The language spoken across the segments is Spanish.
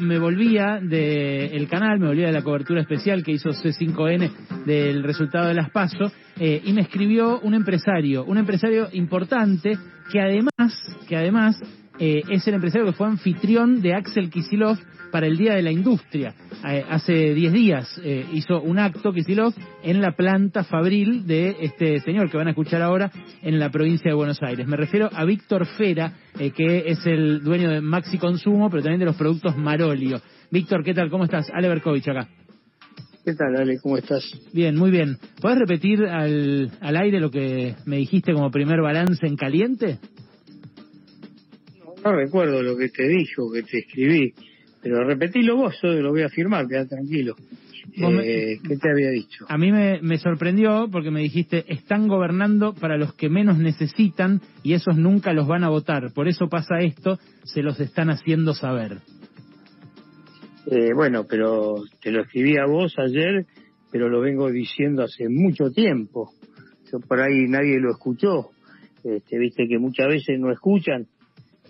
me volvía del canal, me volvía de la cobertura especial que hizo C5N del resultado de las PASO, eh, y me escribió un empresario, un empresario importante que además, que además eh, es el empresario que fue anfitrión de Axel Kisilov para el Día de la Industria. Eh, hace 10 días eh, hizo un acto Kisilov en la planta fabril de este señor que van a escuchar ahora en la provincia de Buenos Aires. Me refiero a Víctor Fera, que es el dueño de Maxi Consumo, pero también de los productos Marolio. Víctor, ¿qué tal? ¿Cómo estás? Ale Berkovich acá. ¿Qué tal, Ale? ¿Cómo estás? Bien, muy bien. ¿Puedes repetir al, al aire lo que me dijiste como primer balance en caliente? No recuerdo lo que te dijo, que te escribí, pero repetilo vos, yo lo voy a firmar, queda tranquilo. Eh, ¿Qué te había dicho? A mí me, me, sorprendió porque me dijiste, están gobernando para los que menos necesitan y esos nunca los van a votar. Por eso pasa esto, se los están haciendo saber. Eh, bueno, pero te lo escribí a vos ayer, pero lo vengo diciendo hace mucho tiempo. Yo por ahí nadie lo escuchó. Este, viste que muchas veces no escuchan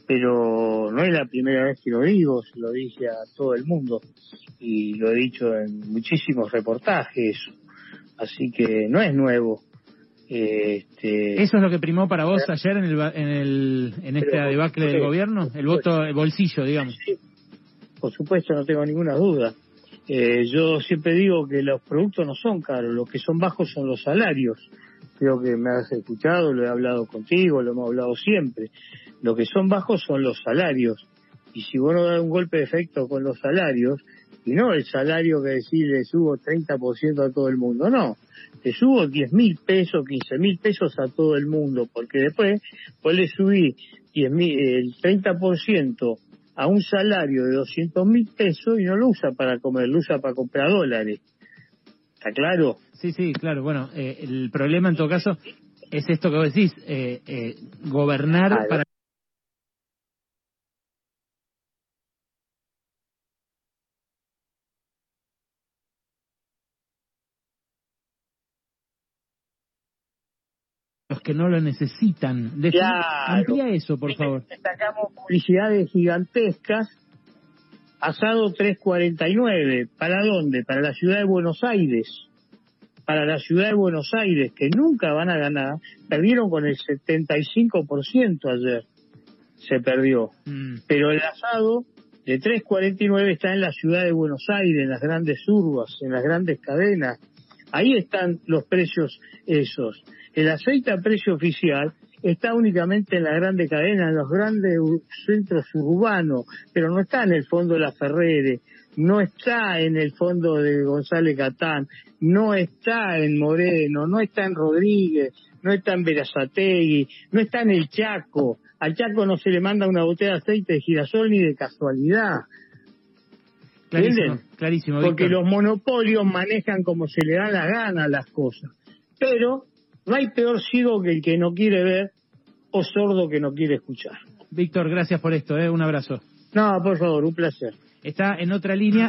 pero no es la primera vez que lo digo, se lo dije a todo el mundo y lo he dicho en muchísimos reportajes, así que no es nuevo. Este... ¿Eso es lo que primó para vos ayer en el en, el, en esta debacle del gobierno? El voto, el bolsillo, digamos. por supuesto, no tengo ninguna duda. Eh, yo siempre digo que los productos no son caros, lo que son bajos son los salarios. Creo que me has escuchado, lo he hablado contigo, lo hemos hablado siempre. Lo que son bajos son los salarios. Y si vos no das un golpe de efecto con los salarios, y no el salario que decir le subo 30% a todo el mundo, no. Te subo 10 mil pesos, 15 mil pesos a todo el mundo, porque después vos le subís 10 el 30% a un salario de 200 mil pesos y no lo usa para comer, lo usa para comprar dólares. ¿Está claro? Sí, sí, claro. Bueno, eh, el problema en todo caso es esto que vos decís, eh, eh, gobernar para los que no lo necesitan. Amplía eso, por favor. Sacamos publicidades gigantescas. Asado 349. ¿Para dónde? Para la ciudad de Buenos Aires. Para la ciudad de Buenos Aires, que nunca van a ganar. Perdieron con el 75% ayer. Se perdió. Mm. Pero el asado de 349 está en la ciudad de Buenos Aires, en las grandes urbas, en las grandes cadenas. Ahí están los precios esos. El aceite a precio oficial está únicamente en la grande cadena, en los grandes centros urbanos, pero no está en el fondo de la Ferrere, no está en el fondo de González Catán, no está en Moreno, no está en Rodríguez, no está en Verazategui, no está en el Chaco. Al Chaco no se le manda una botella de aceite de girasol ni de casualidad. Clarísimo, clarísimo. Porque los monopolios manejan como se le da la gana las cosas. Pero no hay peor ciego que el que no quiere ver o sordo que no quiere escuchar. Víctor, gracias por esto, ¿eh? un abrazo. No, por favor, un placer. Está en otra línea.